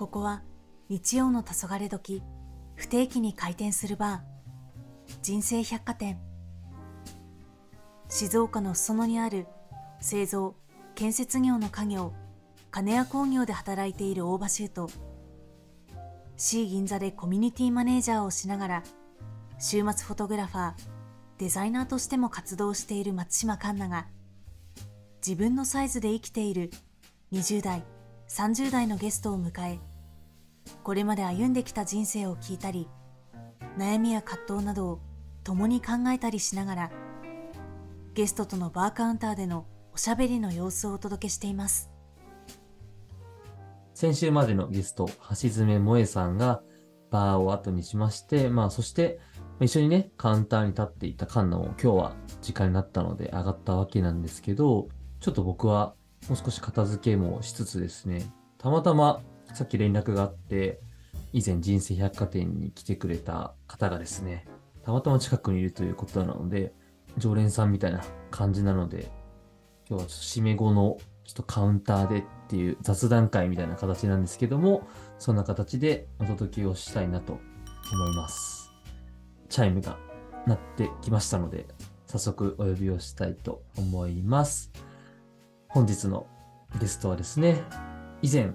ここは日曜の黄昏時不定期に開店するバー。人生百貨店。静岡の裾野にある製造建設業の家業金谷工業で働いている大場修と C 銀座でコミュニティマネージャーをしながら週末フォトグラファーデザイナーとしても活動している松島環奈が自分のサイズで生きている20代30代のゲストを迎えこれまで歩んできた人生を聞いたり悩みや葛藤などを共に考えたりしながらゲストとのバーカウンターでのおしゃべりの様子をお届けしています。先週までのゲスト、橋爪萌さんがバーを後にしまして、まあそして一緒にね、カウンターに立っていたカンナも今日は時間になったので上がったわけなんですけど、ちょっと僕はもう少し片付けもしつつですね、たまたまさっき連絡があって、以前人生百貨店に来てくれた方がですね、たまたま近くにいるということなので、常連さんみたいな感じなので、今日は締め後のちょっとカウンターでっていう雑談会みたいな形なんですけども、そんな形でお届けをしたいなと思います。チャイムが鳴ってきましたので、早速お呼びをしたいと思います。本日のゲストはですね、以前、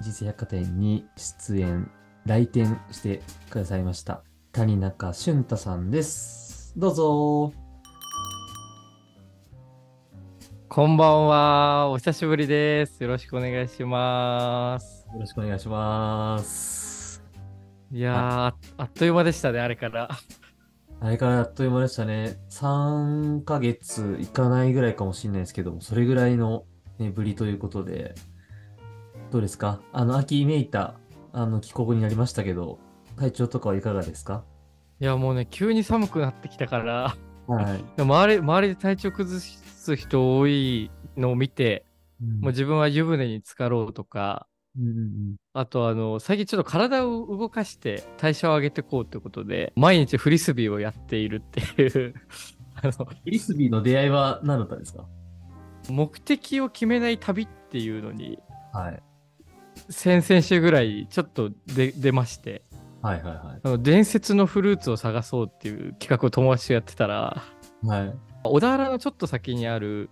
人生百貨店に出演、来店してくださいました、谷中俊太さんです。どうぞ。こんばんは。お久しぶりです。よろしくお願いします。よろしくお願いします。いやあっという間でしたね、あれから。あれからあっという間でしたね。3ヶ月いかないぐらいかもしれないですけども、それぐらいの、ね、ぶりということで、どうですか？あの、秋めいた、あの、帰国になりましたけど、体調とかはいかがですか？いや、もうね、急に寒くなってきたから、はい、周り周りで体調崩しつ人多いのを見て、うん、もう自分は湯船に浸かろうとか、うんうん、あとあの最近ちょっと体を動かして代謝を上げていこうということで毎日フリスビーをやっているっていう。あのフリスビーの出会いは何だったんですか？目的を決めない旅っていうのに、はい、先々週ぐらいちょっと出出まして、はいはいはい、あの伝説のフルーツを探そうっていう企画を友達とやってたら、はい、小田原のちょっと先にある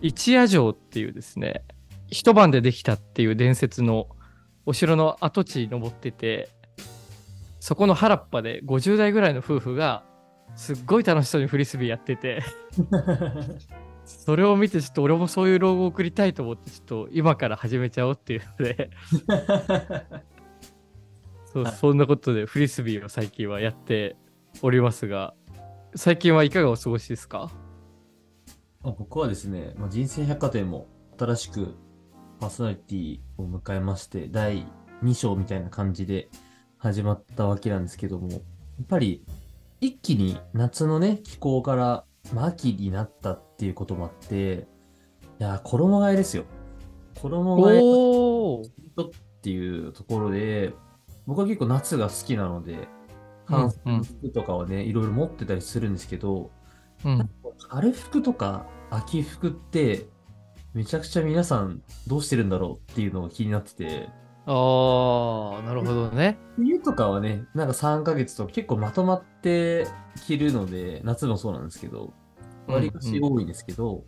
一夜城っていうですね一晩でできたっていう伝説のお城の跡地に登っててそこの原っぱで50代ぐらいの夫婦がすっごい楽しそうにフリスビーやってて それを見てちょっと俺もそういう老後を送りたいと思ってちょっと今から始めちゃおうっていうので。そうそんなことでフリスビーを最近はやっておりますが。最近はいかがお過ごしですか？僕はですね、まあ、人生百貨店も新しくパーソナリティを迎えまして、第2章みたいな感じで始まったわけなんですけども、やっぱり一気に夏のね、気候から、まあ、秋になったっていうこともあって、いや、衣替えですよ。衣替えっていうところで、僕は結構夏が好きなので、半服とかはね、うんうん、いろいろ持ってたりするんですけど、うん、春服とか秋服ってめちゃくちゃ皆さんどうしてるんだろうっていうのが気になってて。ああ、なるほどね。冬とかはね、なんか3ヶ月と結構まとまって着るので、夏もそうなんですけど、わりかし多いんですけど、うんうん、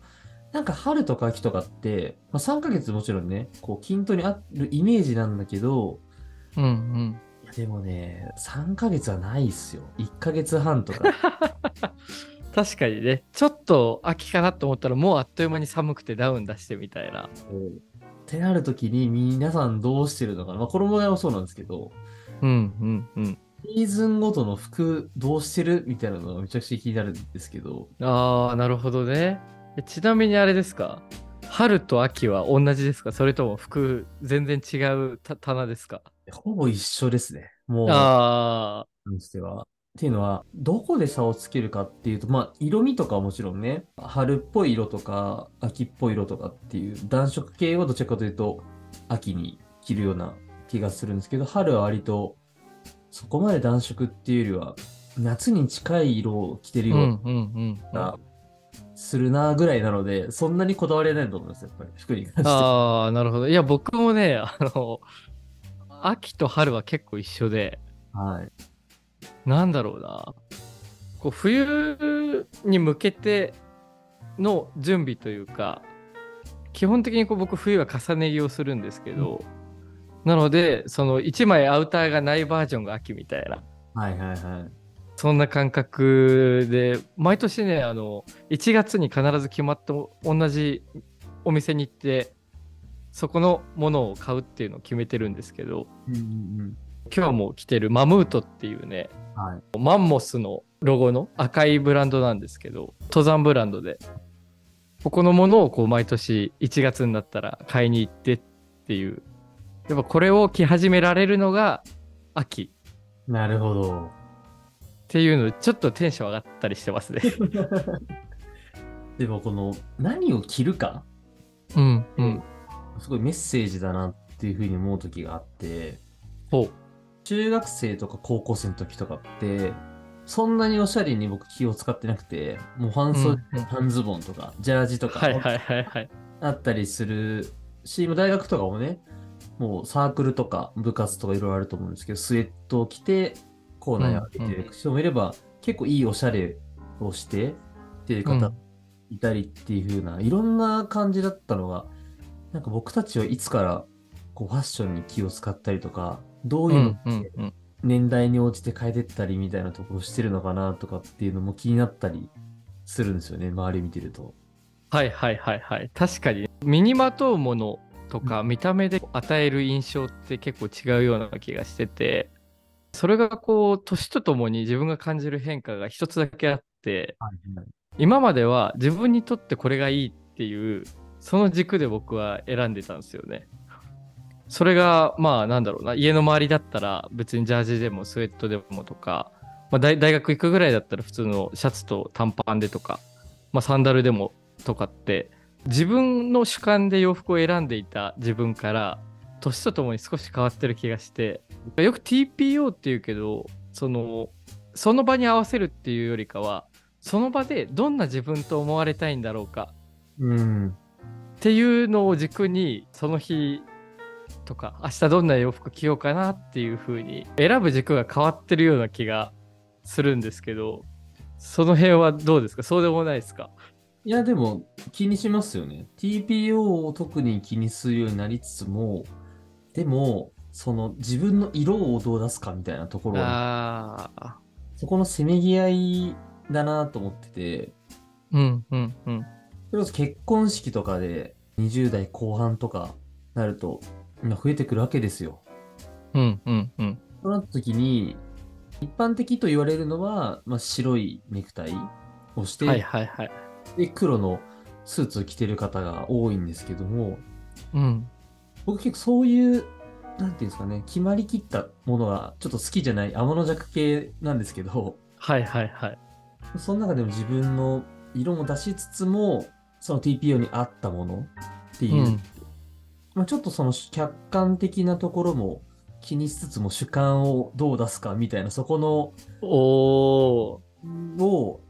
なんか春とか秋とかって、まあ、3ヶ月もちろんね、こう均等にあるイメージなんだけど、うんうん。いやでもね、3ヶ月はないっすよ。1ヶ月半とか。確かにね、ちょっと秋かなと思ったら、もうあっという間に寒くてダウン出してみたいな。ってなるときに皆さんどうしてるのかなまあ衣替えもそうなんですけど、うんうんうん。シーズンごとの服どうしてるみたいなのがめちゃくちゃ気になるんですけど。ああ、なるほどね。ちなみにあれですか？春と秋は同じですか？それとも服全然違う棚ですか？ほぼ一緒ですね。もう。ああ。にしては。っていうのは、どこで差をつけるかっていうと、まあ、色味とかはもちろんね、春っぽい色とか、秋っぽい色とかっていう暖色系はどちらかというと、秋に着るような気がするんですけど、春は割と、そこまで暖色っていうよりは、夏に近い色を着てるような、するなぐらいなので、そんなにこだわりないと思います、やっぱり、服に関して。ああ、なるほど。いや、僕もね、あの、秋と春は結構一緒で、はい。なんだろうな。こう冬に向けての準備というか、基本的にこう僕冬は重ね着をするんですけど、うん、なので、その1枚アウターがないバージョンが秋みたいな。はいはいはい。そんな感覚で、毎年ね、あの、1月に必ず決まった同じお店に行って、そこのものを買うっていうのを決めてるんですけど、うんうん、今日も着てるマムートっていうね、はい、マンモスのロゴの赤いブランドなんですけど、登山ブランドで、ここのものをこう毎年1月になったら買いに行ってっていう、やっぱこれを着始められるのが秋。なるほど。っていうのちょっとテンション上がったりしてますね。でもこの何を着るか、うんうん、すごいメッセージだなっていうふうに思う時があって、ほう中学生とか高校生の時とかって、そんなにおしゃれに僕気を使ってなくて、もう半袖、うん、半ズボンとか、ジャージとか、はいはいはいはい。あったりするし、大学とかもね、もうサークルとか部活とかいろいろあると思うんですけど、スウェットを着て、コーナーを開けてる人もいれば、うんうん、結構いいおしゃれをしてっていう方いたりっていう風な、いろんな感じだったのが、なんか僕たちはいつからこうファッションに気を使ったりとか、どういうの年代に応じて変えてったりみたいなところしてるのかなとかっていうのも気になったりするんですよね、周り見てると。はいはいはいはい。確かに、身にまとうものとか見た目で与える印象って結構違うような気がしてて、それがこう、年とともに自分が感じる変化が一つだけあって、今までは自分にとってこれがいいっていう、その軸で僕は選んでたんですよね。それが、まあなんだろうな、家の周りだったら別にジャージでもスウェットでもとか、まあ、大学行くぐらいだったら普通のシャツと短パンでとか、まあ、サンダルでもとかって、自分の主観で洋服を選んでいた自分から、年とともに少し変わってる気がして、よく TPO って言うけど、その、その場に合わせるっていうよりかは、その場でどんな自分と思われたいんだろうか。うん。っていうのを軸に、その日とか、明日どんな洋服着ようかなっていう風に、選ぶ軸が変わってるような気がするんですけど、その辺はどうですか？そうでもないですか？いや、でも気にしますよね。TPO を特に気にするようになりつつも、でも、その自分の色をどう出すかみたいなところは、そこのせめぎ合いだなと思ってて、うんうんうん。それこそ結婚式とかで20代後半とかなると、今増えてくるわけですよ。うんうんうん。そうなった時に、一般的と言われるのは、まあ、白いネクタイをして、はいはいはい。で、黒のスーツを着てる方が多いんですけども、うん。僕結構そういうなんていうんですかね、決まりきったものがちょっと好きじゃない天の弱系なんですけど、はいはいはい。その中でも自分の色も出しつつも、その TPO に合ったものっていう、うん、まあ、ちょっとその客観的なところも気にしつつも主観をどう出すかみたいな、そこの、おを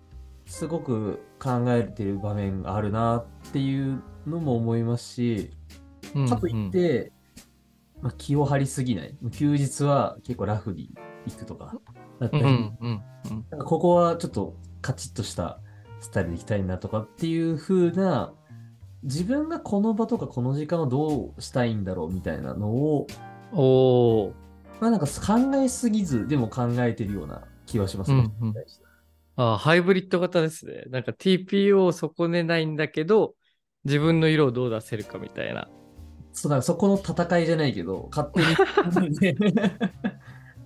すごく考えてる場面があるなっていうのも思いますし、かといって、まあ、気を張りすぎない。休日は結構ラフに行くとかだったり、うんうんうん、ここはちょっとカチッとしたスタイルで行きたいなとかっていう風な、自分がこの場とかこの時間をどうしたいんだろうみたいなのを、おまあなんか考えすぎずでも考えてるような気はしますね。うんうん、あハイブリッド型ですね。なんか TPO を損ねないんだけど、自分の色をどう出せるかみたいな。そうだそこの戦いじゃないけど、勝手に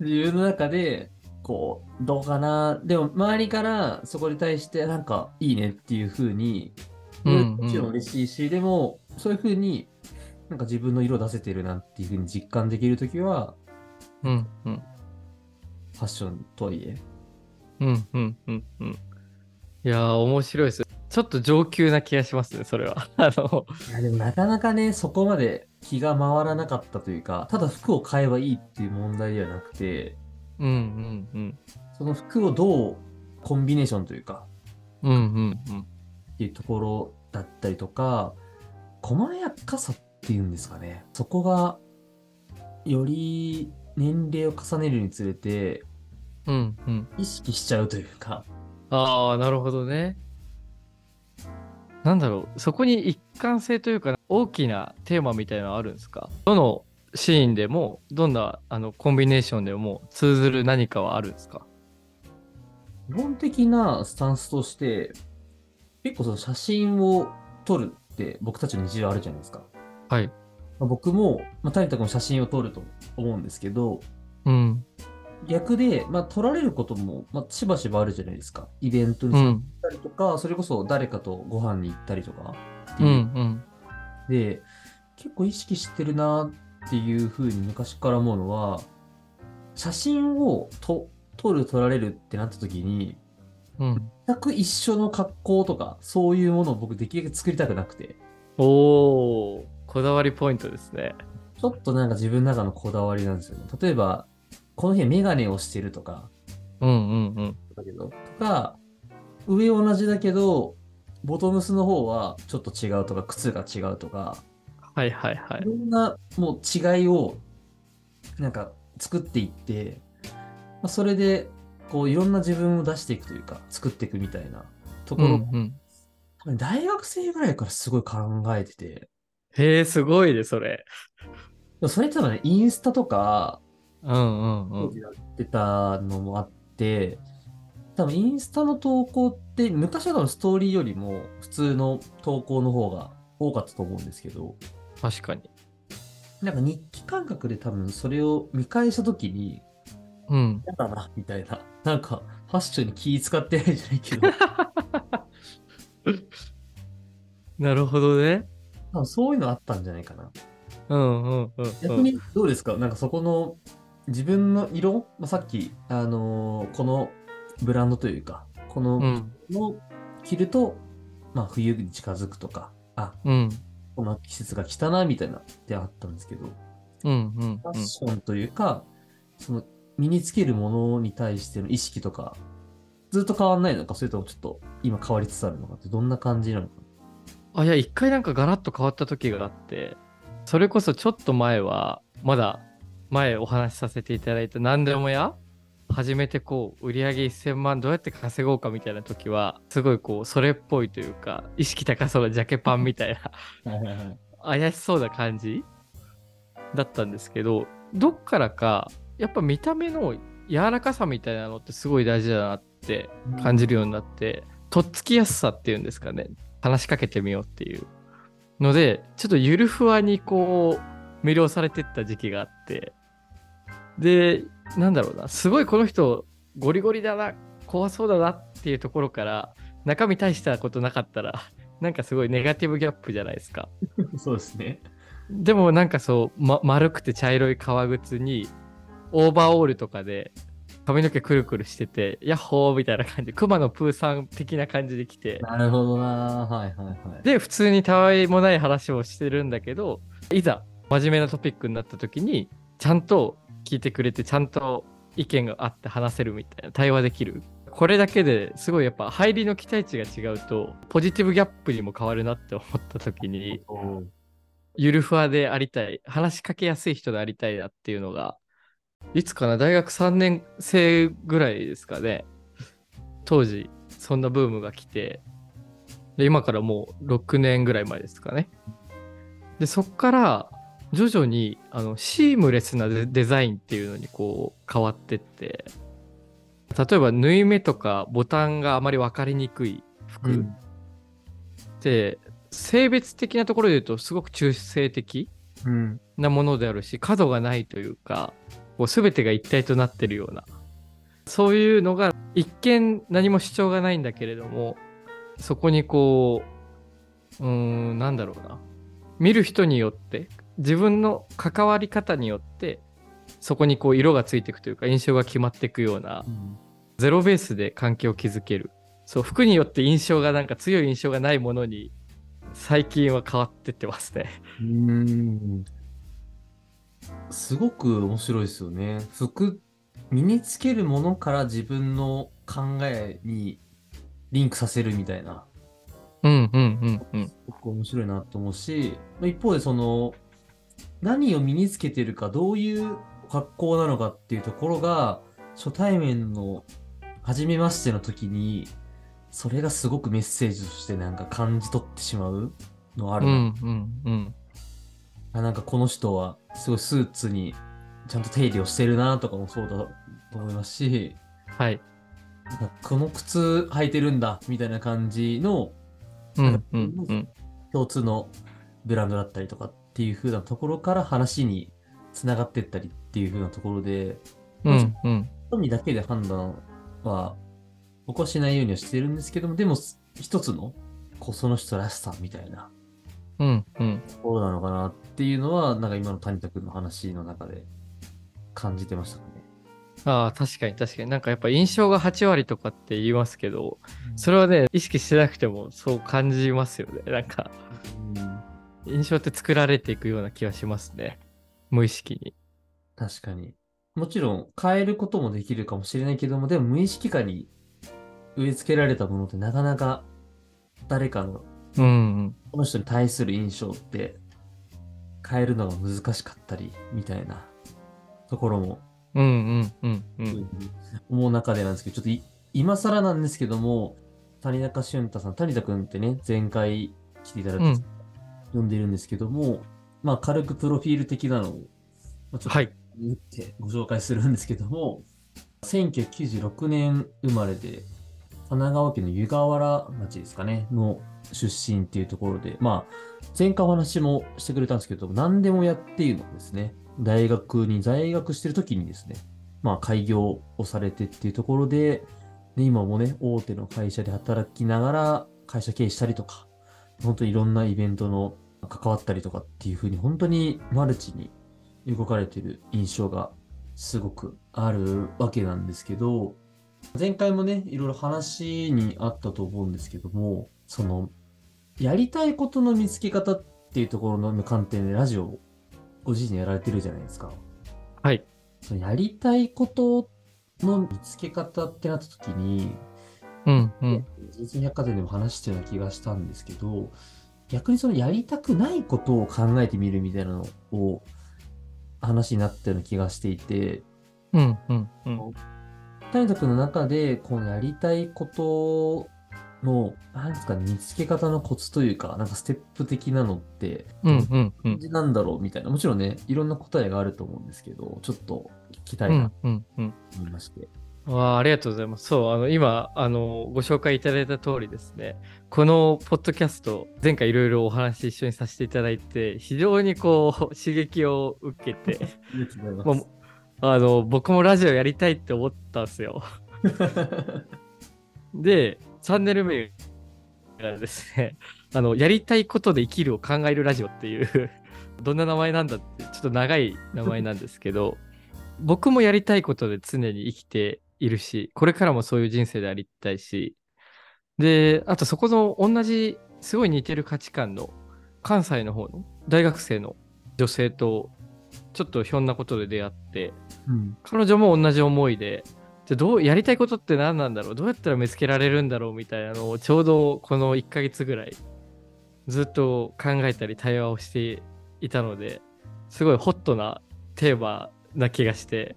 自分の中で、こう、どうかな。でも、周りからそこに対して、なんか、いいねっていう風に、もちろん嬉しいし、でも、そういう風に、なんか自分の色出せてるなっていう風に実感できるときは、うんうん。ファッションとはいえ。うんうんうんうん。いやー、面白いです。ちょっと上級な気がしますね、それは。あの。いや、でもなかなかね、そこまで気が回らなかったというか、ただ服を買えばいいっていう問題ではなくて、うんうんうん。その服をどうコンビネーションというか、うんうんうん。っていうところだったりとか、細やかさっていうんですかね。そこが、より年齢を重ねるにつれて、うんうん。意識しちゃうというか。ああ、なるほどね。なんだろう、そこに一貫性というか、大きなテーマみたいなのあるんですか？どのシーンでも、どんなあのコンビネーションでも通ずる何かはあるんですか？基本的なスタンスとして、結構その写真を撮るって僕たちの日常あるじゃないですか。はい。まあ、僕も、まあ、谷田君も写真を撮ると思うんですけど、うん。逆で、まあ、撮られることも、まあ、しばしばあるじゃないですか。イベントに参加したりとか、うん、それこそ誰かとご飯に行ったりとかう。うんうん、で、結構意識してるなっていうふうに昔から思うのは、写真をと撮る撮られるってなった時に、うん、全く一緒の格好とか、そういうものを僕できるだけ作りたくなくて。おー、こだわりポイントですね。ちょっとなんか自分の中のこだわりなんですよね。例えば、この日メガネをしてるとか、うんうんうん。だけど、とか、上同じだけど、ボトムスの方はちょっと違うとか、靴が違うとか、はいはいはい。いろんなもう違いを、なんか作っていって、まあ、それで、こういろんな自分を出していくというか、作っていくみたいなところ、うんうん、多分大学生ぐらいからすごい考えてて。へえ、すごいね、それ。それ多分ね、インスタとか、うんうんうん。やってたのもあって、多分インスタの投稿って昔は多分ストーリーよりも普通の投稿の方が多かったと思うんですけど。確かに。なんか日記感覚で多分それを見返した時に、うん。嫌だな、みたいな。なんか、ファッションに気使ってないじゃないけど。なるほどね。多分そういうのあったんじゃないかな。うんうんうん、うん、逆にどうですか？なんかそこの自分の色、まあ、さっき、あのー、このブランドというか、このを着ると、まあ、冬に近づくとか、あ、うん、この季節が来たな、みたいなってあったんですけど、うんうんうん、ファッションというか、その身につけるものに対しての意識とか、ずっと変わんないのか、それともちょっと今変わりつつあるのかってどんな感じなのか。あ、いや、一回なんかガラッと変わった時があって、それこそちょっと前は、まだ前お話しさせていただいた何でもや始めてこう売り上げ1000万どうやって稼ごうかみたいな時はすごいこうそれっぽいというか意識高そうなジャケパンみたいな怪しそうな感じだったんですけどどっからかやっぱ見た目の柔らかさみたいなのってすごい大事だなって感じるようになって、とっつきやすさっていうんですかね話しかけてみようっていう。のでちょっとゆるふわにこう魅了されてった時期があってで、なんだろうな、すごいこの人、ゴリゴリだな、怖そうだなっていうところから、中身大したことなかったら、なんかすごいネガティブギャップじゃないですか。そうですね。でもなんかそう、ま、丸くて茶色い革靴に、オーバーオールとかで髪の毛くるくるしてて、ヤッホーみたいな感じで、熊野プーさん的な感じで来て。なるほどなはいはいはい。で、普通にたわいもない話をしてるんだけど、いざ真面目なトピックになった時に、ちゃんと聞いてくれてちゃんと意見があって話せるみたいな対話できる。これだけですごいやっぱ入りの期待値が違うとポジティブギャップにも変わるなって思った時にゆるふわでありたい話しかけやすい人でありたいなっていうのがいつかな大学3年生ぐらいですかね。当時そんなブームが来てで今からもう6年ぐらい前ですかね。でそっから徐々にあのシームレスなデザインっていうのにこう変わってって。例えば縫い目とかボタンがあまり分かりにくい服、うん、で性別的なところで言うとすごく中性的なものであるし、角がないというかこう全てが一体となってるような。そういうのが一見何も主張がないんだけれどもそこにこううーんなんだろうな。見る人によって自分の関わり方によってそこにこう色がついていくというか印象が決まっていくような、うん、ゼロベースで関係を築ける。そう服によって印象がなんか強い印象がないものに最近は変わってってますね。うん。すごく面白いですよね。服身につけるものから自分の考えにリンクさせるみたいな。うんうんうんうん。すごく面白いなと思うし、一方でその、何を身につけてるか、どういう格好なのかっていうところが、初対面の初めましての時に、それがすごくメッセージとしてなんか感じ取ってしまうのあるな。うんうんうん。あなんかこの人はすごいスーツにちゃんと手入れをしてるなとかもそうだと思いますし、はい。なんかこの靴履いてるんだみたいな感じの、うんうんうん、共通のブランドだったりとかっていう風なところから話につながってったりっていう風なところで、うんうん、みだけで判断は僕はしないようにはしてるんですけども、でも一つのこうその人らしさみたいなうんうんところなのかなっていうのは、なんか今の谷田君の話の中で感じてましたね。ああ、確かに確かに。なんかやっぱ印象が8割とかって言いますけど、それはね、意識してなくてもそう感じますよね。なんか、うん、印象って作られていくような気がしますね。無意識に。確かに。もちろん変えることもできるかもしれないけども、でも無意識化に植え付けられたものってなかなか誰かの、うん、この人に対する印象って変えるのが難しかったりみたいなところも、うんうんうんうん、思う中でなんですけど、ちょっと今更なんですけども、谷中俊太さん、谷田君ってね、前回来ていただいて、うん、読んでるんですけども、まあ軽くプロフィール的なのを、まあ、ちょっと、はい。打ってご紹介するんですけども、1996年生まれで、神奈川県の湯河原町ですかね、の出身っていうところで、まあ、前回お話もしてくれたんですけど、何でもやっていうのをですね、大学に在学してる時にですね、まあ、開業をされてっていうところで、で今もね、大手の会社で働きながら会社経営したりとか、本当にいろんなイベントの関わったりとかっていうふうに、本当にマルチに動かれてる印象がすごくあるわけなんですけど、前回もね、いろいろ話にあったと思うんですけども、その、やりたいことの見つけ方っていうところの観点でラジオをご自身でやられてるじゃないですか。はい。そのやりたいことの見つけ方ってなった時に、うんうん。人生百貨店でも話してるような気がしたんですけど、逆にそのやりたくないことを考えてみるみたいなのを話になったような気がしていて、うんうんうん。谷田君の中で、このやりたいことの、なんですか、見つけ方のコツというか、なんかステップ的なのって、うんうんうん。なんだろうみたいな。もちろんね、いろんな答えがあると思うんですけど、ちょっと聞きたいなと思いまして。あありがとうございます。そう、あの、今、あの、ご紹介いただいた通りですね、このポッドキャスト、前回いろいろお話一緒にさせていただいて、非常にこう、刺激を受けて、もう、あの、僕もラジオやりたいって思ったんですよ。で、チャンネル名がですね、あの、やりたいことで生きるを考えるラジオっていうどんな名前なんだって、ちょっと長い名前なんですけど、僕もやりたいことで常に生きているし、これからもそういう人生でありたいし、で、あとそこの同じ、すごい似てる価値観の関西の方の大学生の女性とちょっとひょんなことで出会って、うん、彼女も同じ思いで、じゃどうやりたいことって何なんだろう？どうやったら見つけられるんだろう？みたいなのをちょうどこの1ヶ月ぐらいずっと考えたり対話をしていたのですごいホットなテーマな気がして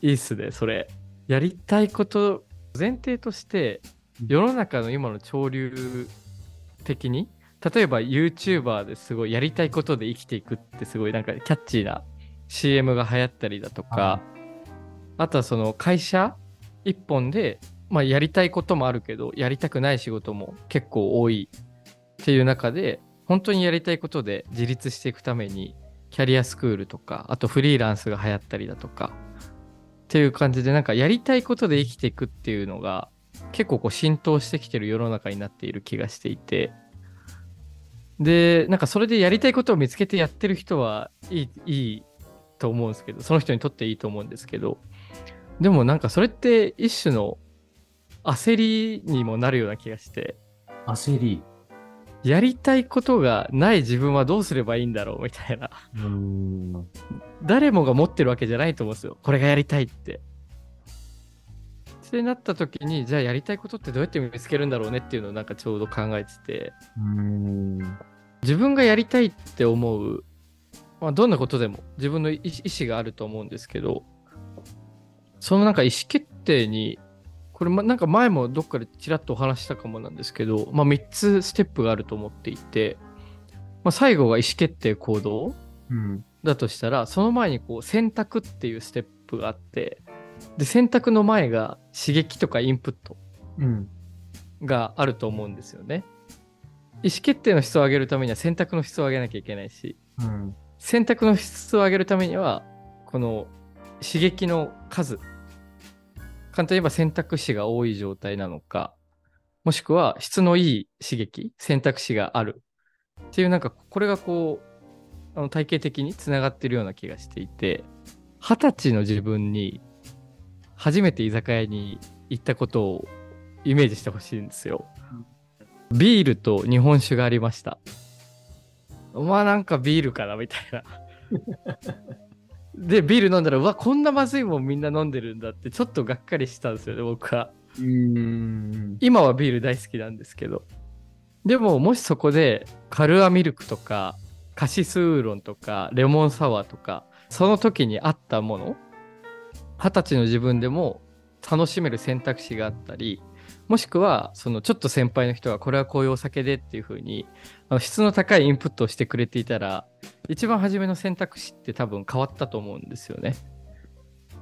いいっすねそれ。やりたいこと前提として世の中の今の潮流的に例えば YouTuber ですごいやりたいことで生きていくってすごいなんかキャッチーな CM が流行ったりだとかあとはその会社一本で、まあ、やりたいこともあるけどやりたくない仕事も結構多いっていう中で本当にやりたいことで自立していくためにキャリアスクールとかあとフリーランスが流行ったりだとかっていう感じでなんかやりたいことで生きていくっていうのが結構こう浸透してきてる世の中になっている気がしていて。でなんかそれでやりたいことを見つけてやってる人はいいいいと思うんですけどその人にとっていいと思うんですけど。でもなんかそれって一種の焦りにもなるような気がして。焦り。やりたいことがない自分はどうすればいいんだろうみたいな。誰もが持ってるわけじゃないと思うんですよ。これがやりたいって。ってなった時に、じゃあやりたいことってどうやって見つけるんだろうねっていうのをなんかちょうど考えてて。自分がやりたいって思うまあ、どんなことでも自分の意思があると思うんですけど、そのなんか意思決定に、これなんか前もどっかでちらっとお話したかもなんですけど、まあ、3つステップがあると思っていて、まあ、最後が意思決定行動だとしたら、うん、その前にこう選択っていうステップがあってで選択の前が刺激とかインプットがあると思うんですよね。意思決定の質を上げるためには選択の質を上げなきゃいけないし、うん、選択の質を上げるためにはこの刺激の数簡単に言えば選択肢が多い状態なのかもしくは質のいい刺激選択肢があるっていうなんかこれがこうあの体系的につながってるような気がしていて二十歳の自分に初めて居酒屋に行ったことをイメージしてほしいんですよ。ビールと日本酒がありました。まあなんかビールかなみたいな。で、ビール飲んだら、うわ、こんなまずいもんみんな飲んでるんだって、ちょっとがっかりしたんですよね、僕は。今はビール大好きなんですけど。でも、もしそこで、カルアミルクとか、カシスウーロンとか、レモンサワーとか、その時にあったもの、二十歳の自分でも楽しめる選択肢があったり、もしくは、そのちょっと先輩の人がこれはこういうお酒でっていう風に、あの質の高いインプットをしてくれていたら、一番初めの選択肢って多分変わったと思うんですよね。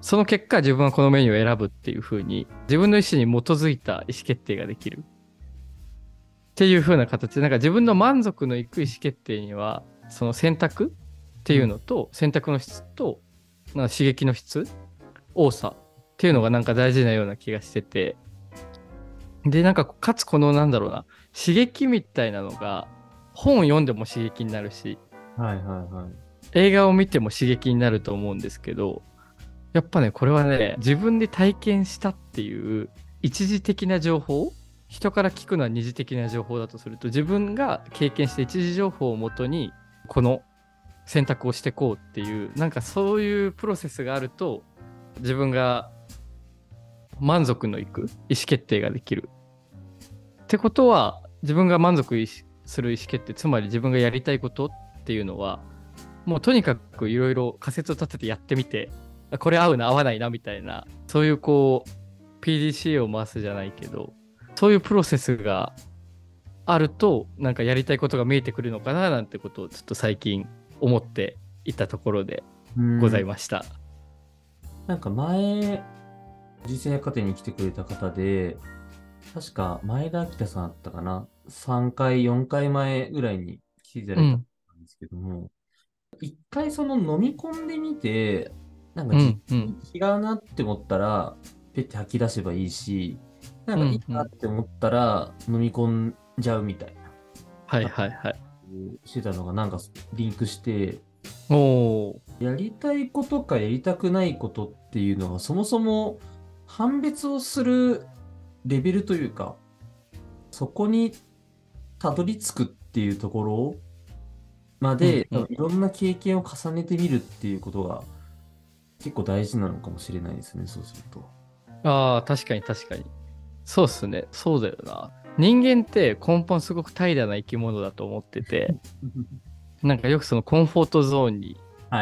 その結果、自分はこのメニューを選ぶっていう風に、自分の意思に基づいた意思決定ができる。っていう風な形で、なんか自分の満足のいく意思決定には、その選択っていうのと、選択の質と、なんか刺激の質、多さっていうのがなんか大事なような気がしてて、で、なんか、かつこの、なんだろうな、刺激みたいなのが、本を読んでも刺激になるし、はいはいはい。映画を見ても刺激になると思うんですけど、やっぱね、これはね、自分で体験したっていう一時的な情報、人から聞くのは二次的な情報だとすると、自分が経験して一次情報をもとに、この選択をしていこうっていう、なんかそういうプロセスがあると、自分が満足のいく意思決定ができる。ってことは、自分が満足する意思決定、つまり自分がやりたいことっていうのは、もうとにかくいろいろ仮説を立ててやってみて、これ合うな、合わないなみたいな、そういうこう、PDCA を回すじゃないけど、そういうプロセスがあると、なんかやりたいことが見えてくるのかななんてことをちょっと最近思っていたところでございました。んなんか前、実践家庭に来てくれた方で、確か前田明さんあったかな ?3 回、4回前ぐらいに来ていただいたんですけども、一、うん、回その飲み込んでみて、なんか違うなって思ったら、ペッて吐き出せばいいし、なんかいいなって思ったら飲み込んじゃうみたいな。はいはいはい。してたのがなんかリンクして、おやりたいことかやりたくないことっていうのはそもそも判別をするレベルというか、そこにたどり着くっていうところまで、うんうん、いろんな経験を重ねてみるっていうことが結構大事なのかもしれないですね、そうすると。ああ、確かに確かに。そうっすね。そうだよな。人間って根本すごく怠惰な生き物だと思ってて、なんかよくそのコンフォートゾーンに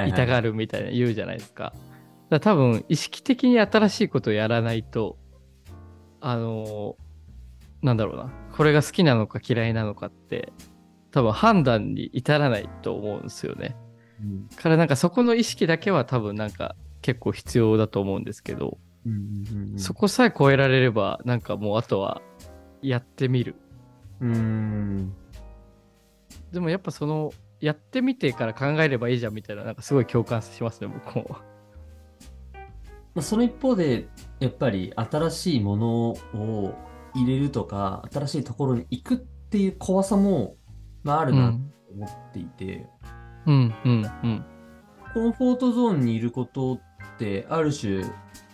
いたがるみたいな言うじゃないですか。はいはいだ多分意識的に新しいことをやらないとあのなんだろうなこれが好きなのか嫌いなのかって多分判断に至らないと思うんですよね。うん、からなんかそこの意識だけは多分なんか結構必要だと思うんですけど、うんうんうん、そこさえ超えられればなんかもうあとはやってみる。うんでもやっぱそのやってみてから考えればいいじゃんみたいななんかすごい共感しますね僕も。まあ、その一方で、やっぱり新しいものを入れるとか、新しいところに行くっていう怖さも、まあ、あるなと思っていて、うん、うん、うん。コンフォートゾーンにいることって、ある種、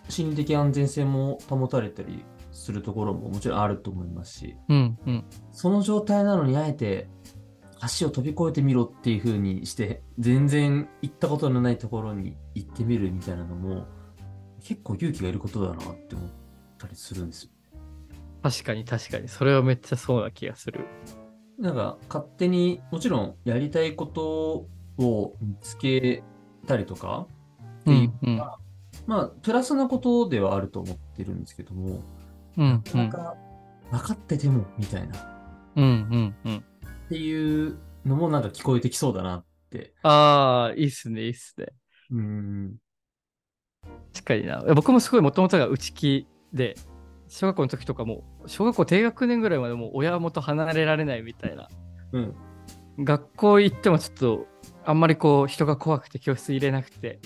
心理的安全性も保たれたりするところももちろんあると思いますし、うんうん、その状態なのにあえて橋を飛び越えてみろっていう風にして全然行ったことのないところに行ってみるみたいなのも結構勇気がいることだなって思ったりするんですよ。確かに確かに。それはめっちゃそうな気がする。なんか勝手にもちろんやりたいことを見つけたりとかっていうのは、うんうん、まあ、プラスなことではあると思ってるんですけども、うん、うん、なんか、分かってても、みたいな。うんうんうん。っていうのもなんか聞こえてきそうだなって。ああ、いいっすね、いいっすね。うん。確かにな。僕もすごいもともとが内気で、小学校の時とかも、小学校低学年ぐらいまでも親元離れられないみたいな。うん。学校行ってもちょっと、あんまりこう、人が怖くて教室入れなくて、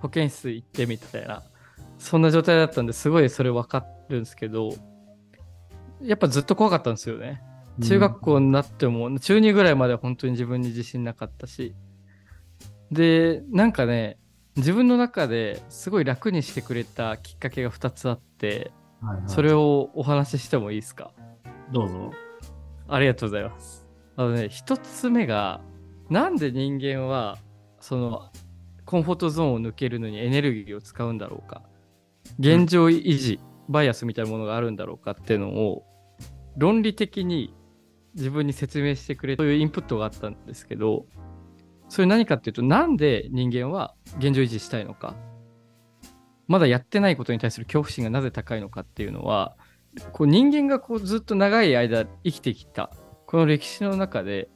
保健室行ってみたいな、そんな状態だったんですごいそれ分かるんですけど、やっぱずっと怖かったんですよね。中学校になっても、うん、中2ぐらいまでは本当に自分に自信なかったし。で、なんかね、自分の中ですごい楽にしてくれたきっかけが2つあって、はいはい、それをお話ししてもいいですか？どうぞ。ありがとうございます。あのね、1つ目が、なんで人間は、その、コンフォートゾーンを抜けるのにエネルギーを使うんだろうか？現状維持、うん、バイアスみたいなものがあるんだろうかっていうのを、論理的に自分に説明してくれそういうインプットがあったんですけど、それ何かっていうと、なんで人間は現状維持したいのか、まだやってないことに対する恐怖心がなぜ高いのかっていうのは、こう人間がこうずっと長い間生きてきた、この歴史の中で、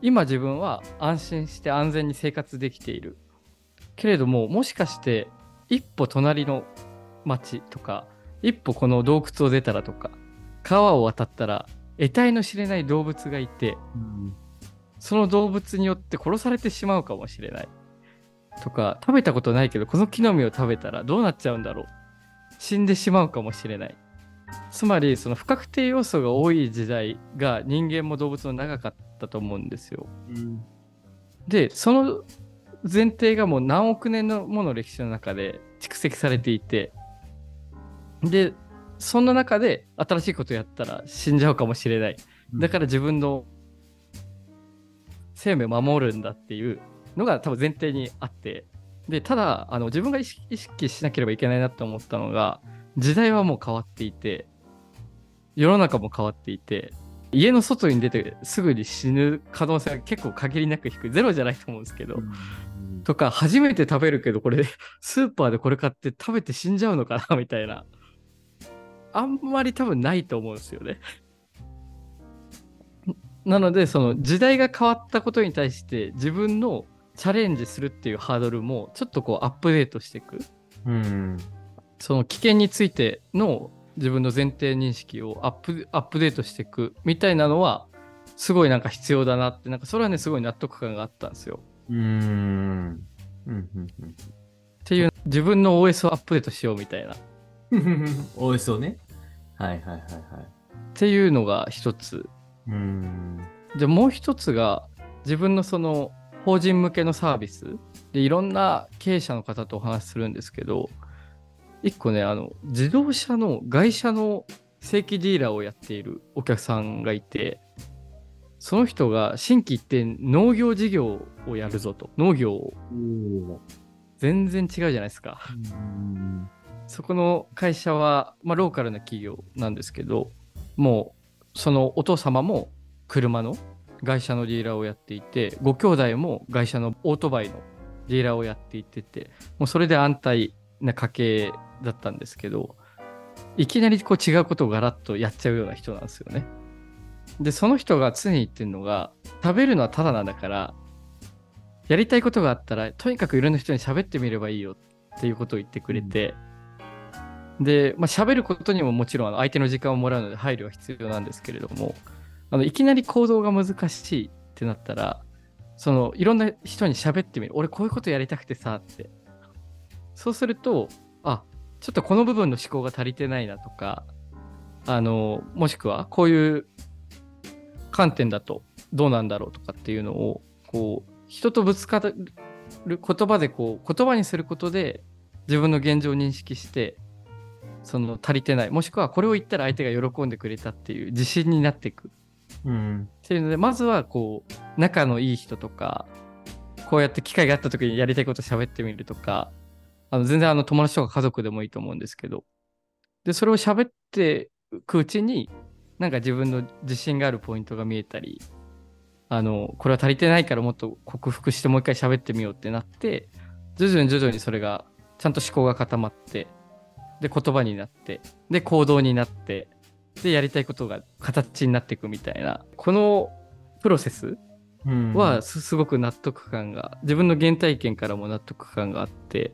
今自分は安心して安全に生活できている。けれども、もしかして一歩隣の町とか、一歩この洞窟を出たらとか、川を渡ったら得体の知れない動物がいて、うん、その動物によって殺されてしまうかもしれない。とか、食べたことないけど、この木の実を食べたらどうなっちゃうんだろう。死んでしまうかもしれない。つまり、その不確定要素が多い時代が人間も動物も長かったと思うんですよ。うん、で、その前提がもう何億年のもの歴史の中で蓄積されていて、で、そんな中で新しいことやったら死んじゃうかもしれない。だから自分の生命を守るんだっていうのが多分前提にあって、で、ただ、あの自分が意識しなければいけないなって思ったのが、時代はもう変わっていて、世の中も変わっていて、家の外に出てすぐに死ぬ可能性は結構限りなく低い。ゼロじゃないと思うんですけど。とか、初めて食べるけど、これ、スーパーでこれ買って食べて死んじゃうのかなみたいな。あんまり多分ないと思うんですよね。なので、その時代が変わったことに対して自分のチャレンジするっていうハードルもちょっとこうアップデートしていく。うん。その危険についての自分の前提認識をアップアップデートしていくみたいなのはすごいなんか必要だなってなんかそれはねすごい納得感があったんですよ。うん。っていう自分の OS をアップデートしようみたいな。OS をね。はいはいはいはい。っていうのが一つ。うん。でもう一つが自分のその法人向けのサービスでいろんな経営者の方とお話しするんですけど一個ねあの自動車の外車の正規ディーラーをやっているお客さんがいてその人が新規一転農業事業をやるぞと。農業を。全然違うじゃないですか。そこの会社は、まあ、ローカルな企業なんですけどもうそのお父様も車の会社のディーラーをやっていてご兄弟も会社のオートバイのディーラーをやっていててもうそれで安泰な家系だったんですけどいきなりこう違うことをガラッとやっちゃうような人なんですよね。でその人が常に言ってるのが食べるのはただなんだからやりたいことがあったらとにかくいろんな人に喋ってみればいいよっていうことを言ってくれて、うん、で、まあ、喋ることにももちろん相手の時間をもらうので配慮は必要なんですけれどもあのいきなり行動が難しいってなったらそのいろんな人に喋ってみる。俺こういうことやりたくてさって。そうするとあちょっとこの部分の思考が足りてないなとかあのもしくはこういう観点だとどうなんだろうとかっていうのをこう人とぶつかる言葉でこう言葉にすることで自分の現状を認識してその足りてない。もしくはこれを言ったら相手が喜んでくれたっていう自信になっていく、うん、っていうのでまずはこう仲のいい人とかこうやって機会があった時にやりたいこと喋ってみるとかあの全然あの友達とか家族でもいいと思うんですけど。でそれを喋っていくうちになんか自分の自信があるポイントが見えたりあの、これは足りてないからもっと克服してもう一回喋ってみようってなって、徐々に徐々にそれが、ちゃんと思考が固まって、で、言葉になって、で、行動になって、で、やりたいことが形になっていくみたいな、このプロセスはすごく納得感が、自分の原体験からも納得感があって、っ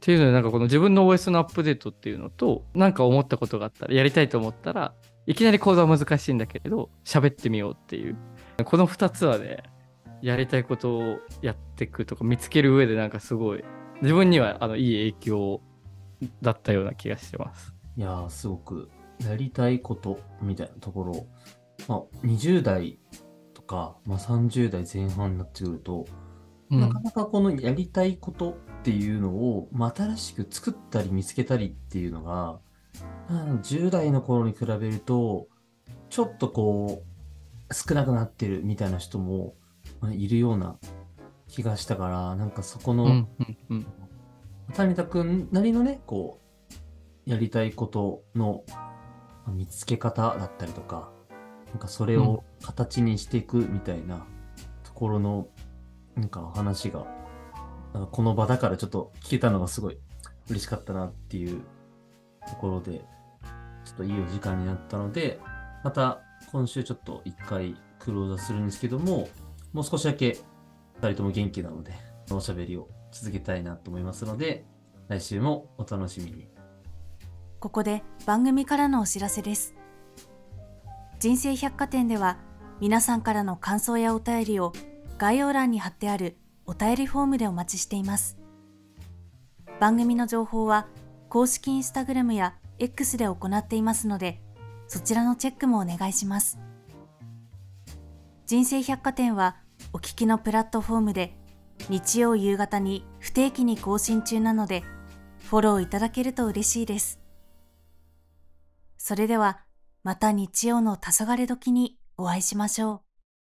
ていうので、なんかこの自分の OS のアップデートっていうのと、なんか思ったことがあったら、やりたいと思ったら、いきなり講座は難しいんだけれど、喋ってみようっていう。この2つはね、やりたいことをやっていくとか見つける上でなんかすごい、自分にはあのいい影響だったような気がしてます。いやー、すごくやりたいことみたいなところ、まあ、20代とか、まあ、30代前半になってくると、うん、なかなかこのやりたいことっていうのを、まあ、新しく作ったり見つけたりっていうのが、10代の頃に比べると、ちょっとこう、少なくなってるみたいな人も、まあ、いるような気がしたから、なんかそこの、谷田くんなりのね、こう、やりたいことの見つけ方だったりとか、なんかそれを形にしていくみたいなところの、なんか話が、なんかこの場だからちょっと聞けたのがすごい嬉しかったなっていうところで、ちょっといいお時間になったので、また今週ちょっと一回クローザーするんですけども、もう少しだけ二人とも元気なので、おしゃべりを続けたいなと思いますので、来週もお楽しみに。ここで番組からのお知らせです。人生百貨店では皆さんからの感想やお便りを概要欄に貼ってあるお便りフォームでお待ちしています。番組の情報は公式インスタグラムや X で行っていますので、そちらのチェックもお願いします。人生百貨店はお聞きのプラットフォームで日曜夕方に不定期に更新中なので、フォローいただけると嬉しいです。それでは、また日曜の黄昏時にお会いしましょう。